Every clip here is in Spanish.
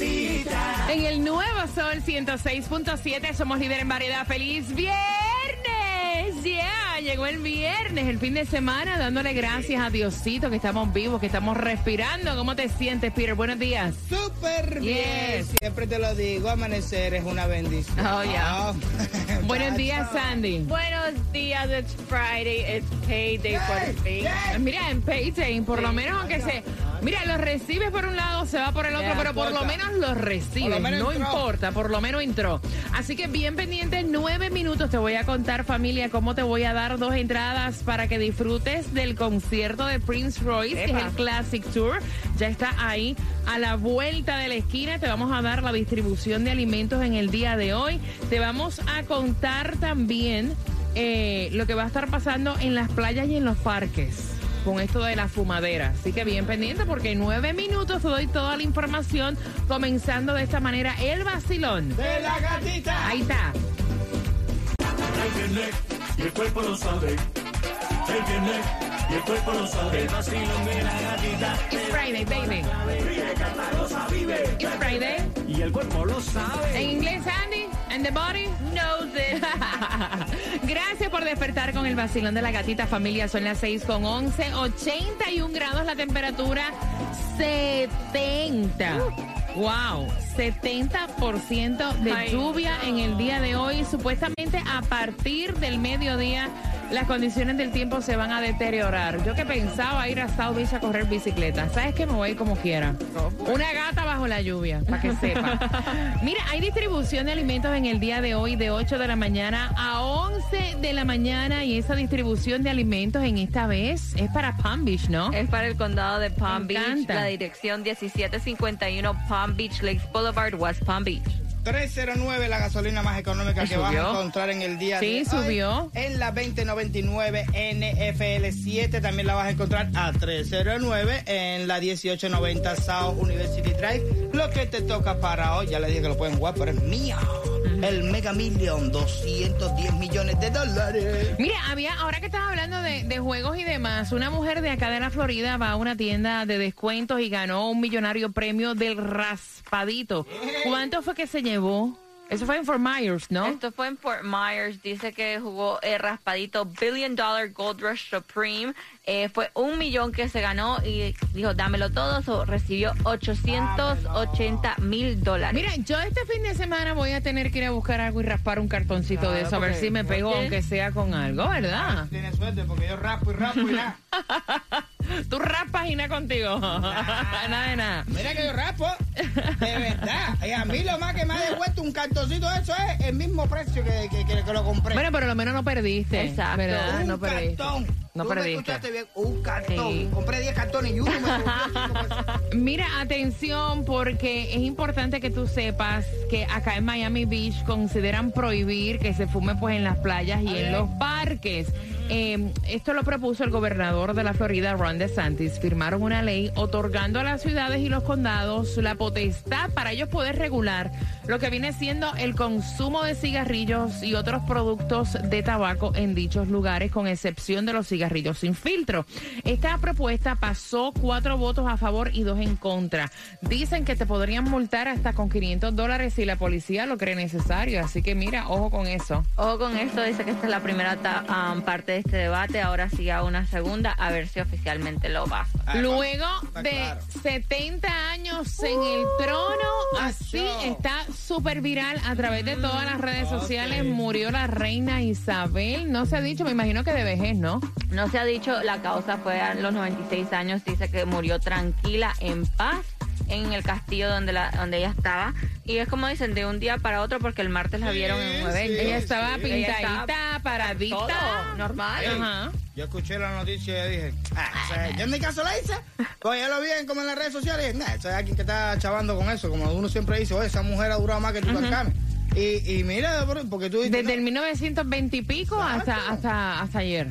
En el nuevo sol 106.7 somos líder en variedad. ¡Feliz viernes! ¡Ya! Llegó el viernes, el fin de semana, dándole gracias a Diosito que estamos vivos, que estamos respirando. ¿Cómo te sientes, Peter? Buenos días. Súper bien. Yes. Siempre te lo digo, amanecer es una bendición. Oh, yeah. Oh. Buenos días, Sandy. Buenos días, it's Friday, it's payday for the week. Mira, en Payday, por lo menos aunque se... Mira, los recibes por un lado, se va por el otro, Yeah. pero por lo menos los recibes. Por lo menos no entró. importa, por lo menos entró. Así que bien pendiente, nueve minutos te voy a contar, familia, cómo te voy a dar dos entradas para que disfrutes del concierto de Prince Royce, que es el Classic Tour. Ya está ahí a la vuelta de la esquina. Te vamos a dar la distribución de alimentos en el día de hoy. Te vamos a contar también eh, lo que va a estar pasando en las playas y en los parques con esto de la fumadera. Así que bien pendiente porque en nueve minutos te doy toda la información comenzando de esta manera el vacilón. De la gatita. Ahí está. El viene y el cuerpo lo sabe. El viene y el cuerpo lo sabe. El vacilón de la gatita. It's Friday, baby. It's Friday. Y el cuerpo lo sabe. En inglés. And the body knows it. Gracias por despertar con el vacilón de la gatita familia. Son las 6 con 11, 81 grados la temperatura, 70. Wow, 70% de Ay, lluvia en el día de hoy. Supuestamente a partir del mediodía las condiciones del tiempo se van a deteriorar. Yo que pensaba ir a South Beach a correr bicicleta. ¿Sabes que Me voy como quiera. Una gata bajo la lluvia, para que sepa. Mira, hay distribución de alimentos en el día de hoy de 8 de la mañana a 11 de la mañana y esa distribución de alimentos en esta vez es para Palm Beach, ¿no? Es para el condado de Palm Beach, la dirección 1751 Palm Beach Lakes Boulevard, West Palm Beach. 309, la gasolina más económica que vas a encontrar en el día Sí, de hoy. subió. En la 2099 NFL 7 también la vas a encontrar a 309 en la 1890 South University Drive. Lo que te toca para hoy, ya le dije que lo pueden jugar, pero es mío. El Mega Million, 210 millones de dólares. Mira, había, ahora que estás hablando de, de juegos y demás, una mujer de acá de la Florida va a una tienda de descuentos y ganó un millonario premio del raspadito. ¿Cuánto fue que se llevó? Eso fue en Fort Myers, ¿no? Esto fue en Fort Myers. Dice que jugó el raspadito Billion Dollar Gold Rush Supreme. Eh, fue un millón que se ganó y dijo, dámelo todo. So, recibió 880 mil dólares. Mira, yo este fin de semana voy a tener que ir a buscar algo y raspar un cartoncito de eso, a ver si me pego, porque- aunque sea con algo, ¿verdad? Tienes suerte porque yo rapo y rapo y nada. Tú raspas y nada contigo. nada de nada. Mira que yo raspo, de verdad. Y a mí lo más que me ha devuelto un cartoncito de eso es el mismo precio que, que, que- que lo compré. Bueno, por lo menos no perdiste. Exacto. ¿Verdad? un No perdiste. cartón. No Tú me perdiste. escuchaste bien, un cartón. Sí. Compré 10 cartones y uno me devolvió cinco pesos. Mira, atención, porque es importante que tú sepas que acá en Miami Beach consideran prohibir que se fume pues en las playas y en los Eh, esto lo propuso el gobernador de la Florida, Ron DeSantis. Firmaron una ley otorgando a las ciudades y los condados la potestad para ellos poder regular lo que viene siendo el consumo de cigarrillos y otros productos de tabaco en dichos lugares, con excepción de los cigarrillos sin filtro. Esta propuesta pasó cuatro votos a favor y dos en contra. Dicen que te podrían multar hasta con 500 dólares si la policía lo cree necesario. Así que mira, ojo con eso. Ojo con esto, dice que esta es la primera ta- um, parte de este debate. Ahora sigue a una segunda, a ver si oficialmente lo va. Ah, Luego de claro. 70 años en el trono, así está súper viral a través de todas las redes sociales. Murió la reina Isabel. No se ha dicho, me imagino que de vejez, ¿no? No se ha dicho, la causa fue a los 96 años, dice que murió tranquila, en paz. En el castillo donde, la, donde ella estaba. Y es como dicen, de un día para otro, porque el martes la Sí, vieron en un evento. sí. Ella estaba sí. pintadita, paradita. Todo, normal. Ajá. Yo escuché la noticia y dije, ah, o sea, yo en mi caso la hice. Pues ya lo vi en- como en las redes sociales. Nah, eso es alguien que está chavando con eso. Como uno siempre dice, oye, esa mujer ha durado más que tu uh Y, y mira, por- porque tú dices. Desde el 1920 y pico hasta, hasta, hasta ayer.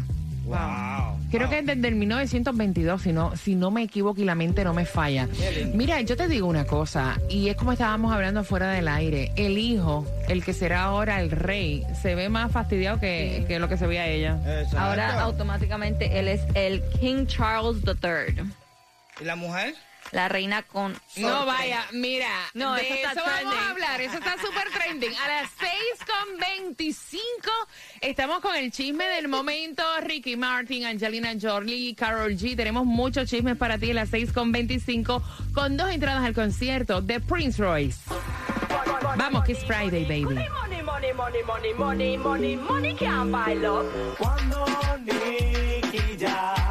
Wow. Creo que es desde el 1922, si no, si no me equivoco y la mente no me falla. Mira, yo te digo una cosa, y es como estábamos hablando fuera del aire. El hijo, el que será ahora el rey, se ve más fastidiado que, que lo que se veía ella. Exacto. Ahora automáticamente él es el King Charles III. ¿Y la mujer? La reina con... No vaya, mira, No, de eso eso, vamos a hablar, eso está súper trending. A las 6 con 25 estamos con el chisme del momento, Ricky Martin, Angelina Jolie, Carol G. Tenemos muchos chismes para ti a las 6 con 25 con dos entradas al concierto de Prince Royce. Vamos, que es Friday, baby. Money, money, money, money, money, money, money can't buy love. Cuando Nicky Jam les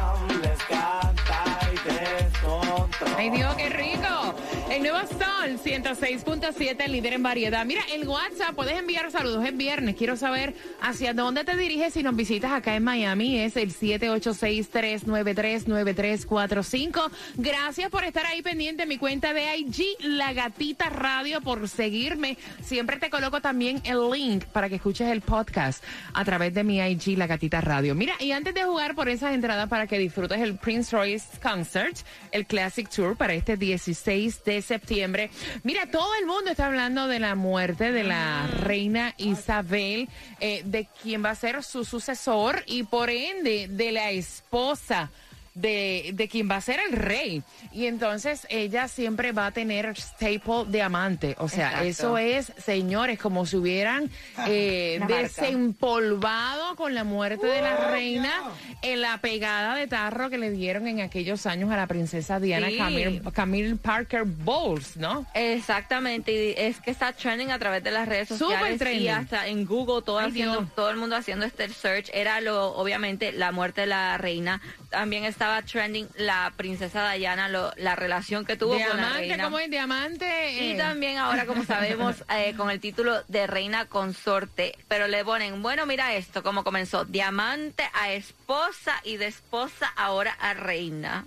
Ay Dios, qué rico. El nuevo Sol 106.7, líder en variedad. Mira, el WhatsApp, puedes enviar saludos, es viernes. Quiero saber hacia dónde te diriges si nos visitas acá en Miami. Es el 786-393-9345. Gracias por estar ahí pendiente en mi cuenta de IG, La Gatita Radio, por seguirme. Siempre te coloco también el link para que escuches el podcast a través de mi IG, La Gatita Radio. Mira, y antes de jugar por esas entradas para que disfrutes el Prince Royce Concert, el Classic Tour para este 16 de septiembre. Mira, todo el mundo está hablando de la muerte de la reina Isabel, eh, de quien va a ser su sucesor y por ende de la esposa. De, de quien va a ser el rey. Y entonces ella siempre va a tener staple diamante. O sea, Exacto. eso es, señores, como si hubieran eh, desempolvado con la muerte de la reina en la pegada de tarro que le dieron en aquellos años a la princesa Diana Sí. Camille, Camille Parker Bowles, ¿no? Exactamente, y es que está trending a través de las redes Súper sociales trending. y hasta en Google todo, Ay, haciendo, Dios. todo el mundo haciendo este search. Era lo, obviamente, la muerte de la reina. También estaba trending la princesa Diana, lo- la relación que tuvo con la Diamante, reina. ¿cómo es diamante? Y Eh, también ahora, como sabemos, eh, con el título de reina consorte, pero le ponen, bueno, mira esto, cómo comenzó, diamante a esposa y de esposa ahora a reina.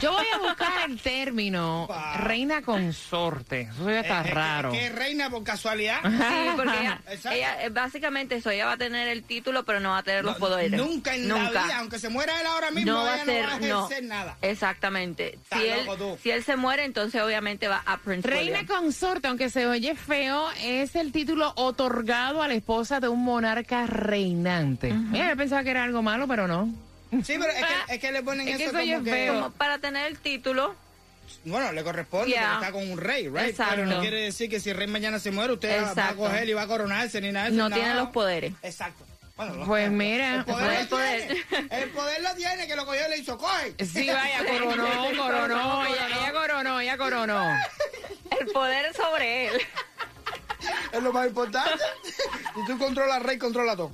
Yo voy a buscar el término Wow. reina consorte. Eso ya está Eh, eh, raro. ¿Qué reina por casualidad? Sí, porque ella, eh, básicamente eso, ella va a tener el título, pero no va a tener los No, poderes. Nunca en la vida, aunque se muera él ahora mismo, no va ella a ser, no va a no. ejercer nada. Exactamente. Si él, si se muere, entonces obviamente va a Prince Reina William. consorte, aunque se oye feo, es el título otorgado a la esposa de un monarca reinante. Mira, yo pensaba que era algo malo, pero no. Sí, pero es que, es que le ponen Es que eso ya como que... Como para tener el título, Bueno, le corresponde Yeah. porque está con un rey, right? Exacto. Pero no quiere decir que si el rey mañana se muere, usted va a Exacto. coger y va a coronarse ni nada de eso. no tiene los poderes. Exacto. Bueno, lo- Pues mira, el poder, el lo poder. tiene. El poder lo tiene, que lo cogió y le hizo coge. Sí, vaya, coronó, coronó, ella, ella coronó, ella coronó. El poder sobre él. Es lo más importante. y tú controlas rey, controla todo.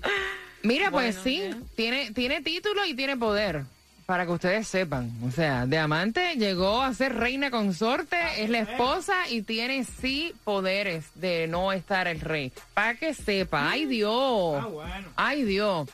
Mira, pues sí, tiene, tiene título y tiene poder. Para que ustedes sepan. O sea, Diamante llegó a ser reina consorte, es la esposa y tiene sí poderes de no estar el rey. Para que sepa. ¡Ay, Dios! Ah, bueno. ¡Ay, Dios!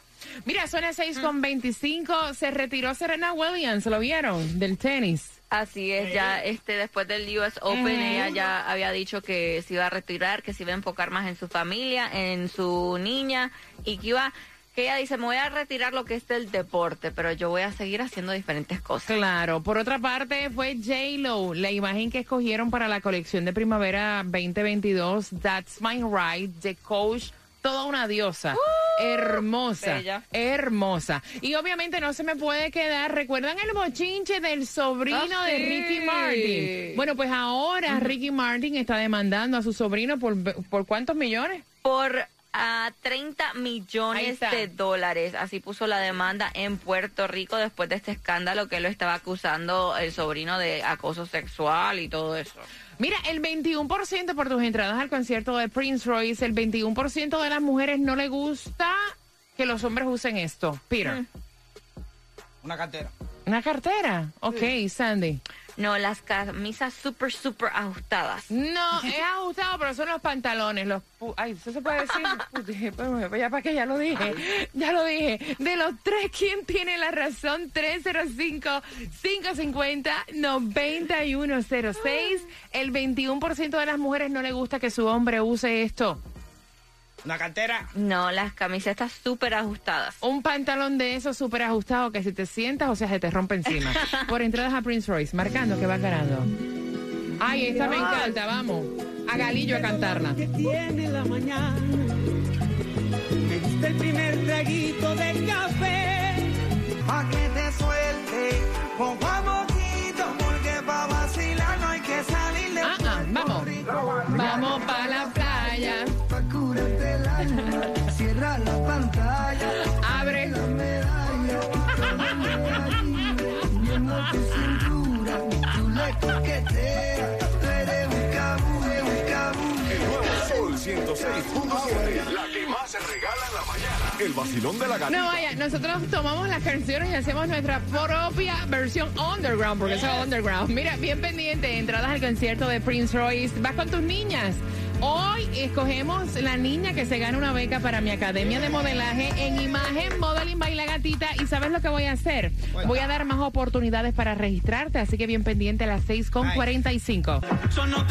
Mira, las 6 con 25. Se retiró Serena Williams, ¿lo vieron? Del tenis. Así es, ya este después del US Open ella ya había dicho que se iba a retirar, que se iba a enfocar más en su familia, en su niña y que iba que ella dice, "Me voy a retirar lo que es del deporte, pero yo voy a seguir haciendo diferentes cosas." Claro, por otra parte fue J-Lo, la imagen que escogieron para la colección de primavera 2022, That's My Right, de Coach, toda una diosa, hermosa, bella. hermosa. Y obviamente no se me puede quedar, ¿recuerdan el bochinche del sobrino Ah, de sí. Ricky Martin? Bueno, pues ahora Ricky Martin está demandando a su sobrino por, ¿por cuántos millones? Por a 30 Ahí millones de dólares. Así puso la demanda en Puerto Rico después de este escándalo que lo estaba acusando el sobrino de acoso sexual y todo eso. Mira, el 21% por tus entradas al concierto de Prince Royce, el 21% de las mujeres no le gusta que los hombres usen esto. Peter. Mm. Una cartera. ¿Una cartera? Ok, Sandy. No, las camisas súper, súper ajustadas. No, es ajustado, pero son los pantalones. Los pu- Ay, ¿eso se puede decir? Puti, pues, Ya para que ya lo dije. Ya lo dije. De los tres, ¿quién tiene la razón? 305-550-9106. El 21% de las mujeres no le gusta que su hombre use esto. Una cartera. No, las camisetas súper ajustadas. Un pantalón de esos súper ajustado que si te sientas, o sea, se te rompe encima. Por entradas a Prince Royce, marcando que va ganando. Ay, esta me encanta, vamos. A Galillo a cantarla. que tiene la mañana. Me diste el primer traguito de café. Pa' que te suelte, poquito, porque pa' vacilar no hay que salir de Ah, ah, vamos. Vamos para la la pantalla, Abre. la medalla, viendo tu cintura, tú le coqueteas, tú eres un cabule, un cabule. El nuevo Sol 106.7. La que más se regala en la mañana. El vacilón de la gatita. No vaya, nosotros tomamos las canciones y hacemos nuestra propia versión underground, porque eso es underground. Mira, bien pendiente, entradas al concierto de Prince Royce. Vas con tus niñas. Hoy escogemos la niña que se gana una beca para mi academia de modelaje en imagen Modeling Baila Gatita. ¿Y sabes lo que voy a hacer? Voy a dar más oportunidades para registrarte, así que bien pendiente a las 6 con 45. Eso no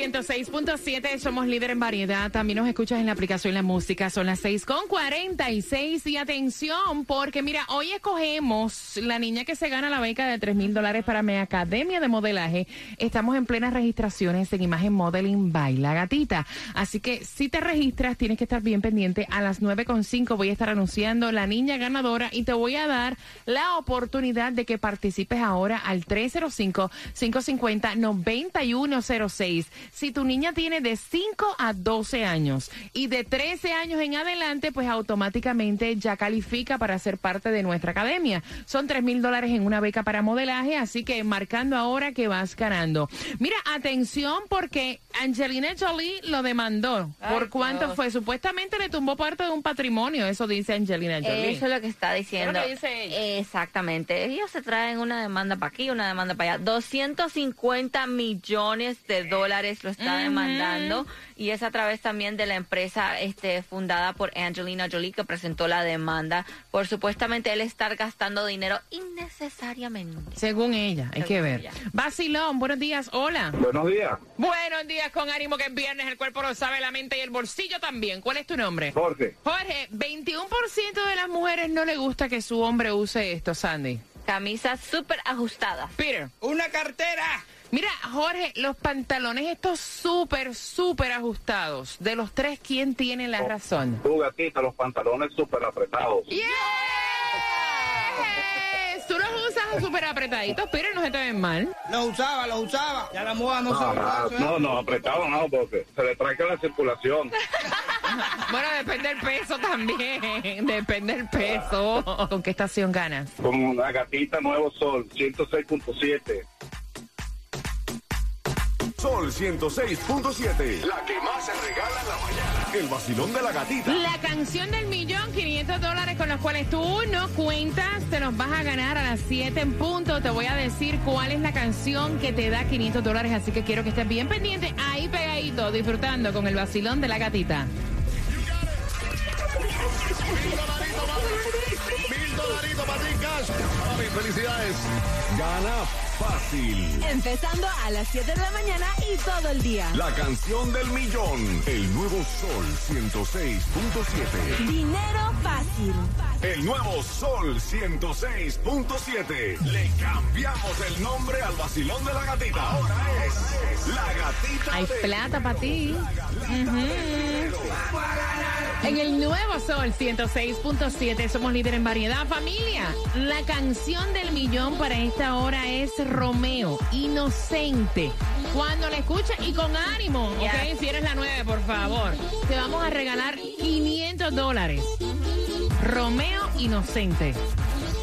106.7, somos líder en variedad. También nos escuchas en la aplicación La Música. Son las 6 con 46. Y atención, porque mira, hoy escogemos la niña que se gana la beca de 3 mil dólares para mi academia de modelaje. Estamos en plenas registraciones en Imagen Modeling Baila Gatita. Así que si te registras, tienes que estar bien pendiente. A las 9.5 voy a estar anunciando la niña ganadora y te voy a dar la oportunidad de que participes ahora al 305-550-9106. Si tu niña tiene de 5 a 12 años y de 13 años en adelante, pues automáticamente ya califica para ser parte de nuestra academia. Son 3 mil dólares en una beca para modelaje, así que marcando ahora que vas ganando. Mira, atención porque Angelina Jolie lo demandó. Ay, ¿Por cuánto Dios. fue? Supuestamente le tumbó parte de un patrimonio, eso dice Angelina Jolie. Eso es lo que está diciendo. Es lo que dice ella. Exactamente. Ellos se traen una demanda para aquí, una demanda para allá. 250 millones de dólares lo está demandando y es a través también de la empresa este, fundada por Angelina Jolie que presentó la demanda por supuestamente él estar gastando dinero innecesariamente. Según ella, hay que ver. ella. Basilón, buenos días, hola. Buenos días, Buenos días, con ánimo que es viernes, el cuerpo lo sabe, la mente y el bolsillo también. ¿Cuál es tu nombre? Jorge. Jorge, 21% de las mujeres no le gusta que su hombre use esto, Sandy. Camisa súper ajustada. Peter. Una cartera. Mira, Jorge, los pantalones estos súper, súper ajustados. De los tres, ¿quién tiene la razón? Tu gatita, los pantalones súper apretados. ¡Yes! Tú los usas súper apretaditos, pero no se te ven mal. Los usaba, los usaba. Ya la moda no, se No, no, eso, ¿eh? no, no, apretado no, porque se le trae la circulación. Bueno, depende del peso también. Depende del peso. ¿Con qué estación ganas? Con una gatita Nuevo Sol, 106.7. Sol 106.7. La que más se regala en la mañana. El vacilón de la gatita. La canción del millón, 500 dólares con los cuales tú no cuentas, te los vas a ganar a las 7 en punto. Te voy a decir cuál es la canción que te da 500 dólares, así que quiero que estés bien pendiente, ahí pegadito, disfrutando con el vacilón de la gatita. Mil dolaritos para ti, cash. Mami, felicidades. Gana fácil. Empezando a las 7 de la mañana y todo el día. La canción del millón. El nuevo Sol 106.7. Dinero fácil. El nuevo Sol 106.7. Le cambiamos el nombre al vacilón de la gatita. Ahora es la gatita. Hay plata para ti. En el nuevo Sol 106.7 somos líder en variedad. Familia, la canción del millón para esta hora es Romeo, Inocente. Cuando la escuches y con ánimo, ¿ok? Si eres la 9, por favor. Te vamos a regalar 500 dólares. Romeo, Inocente.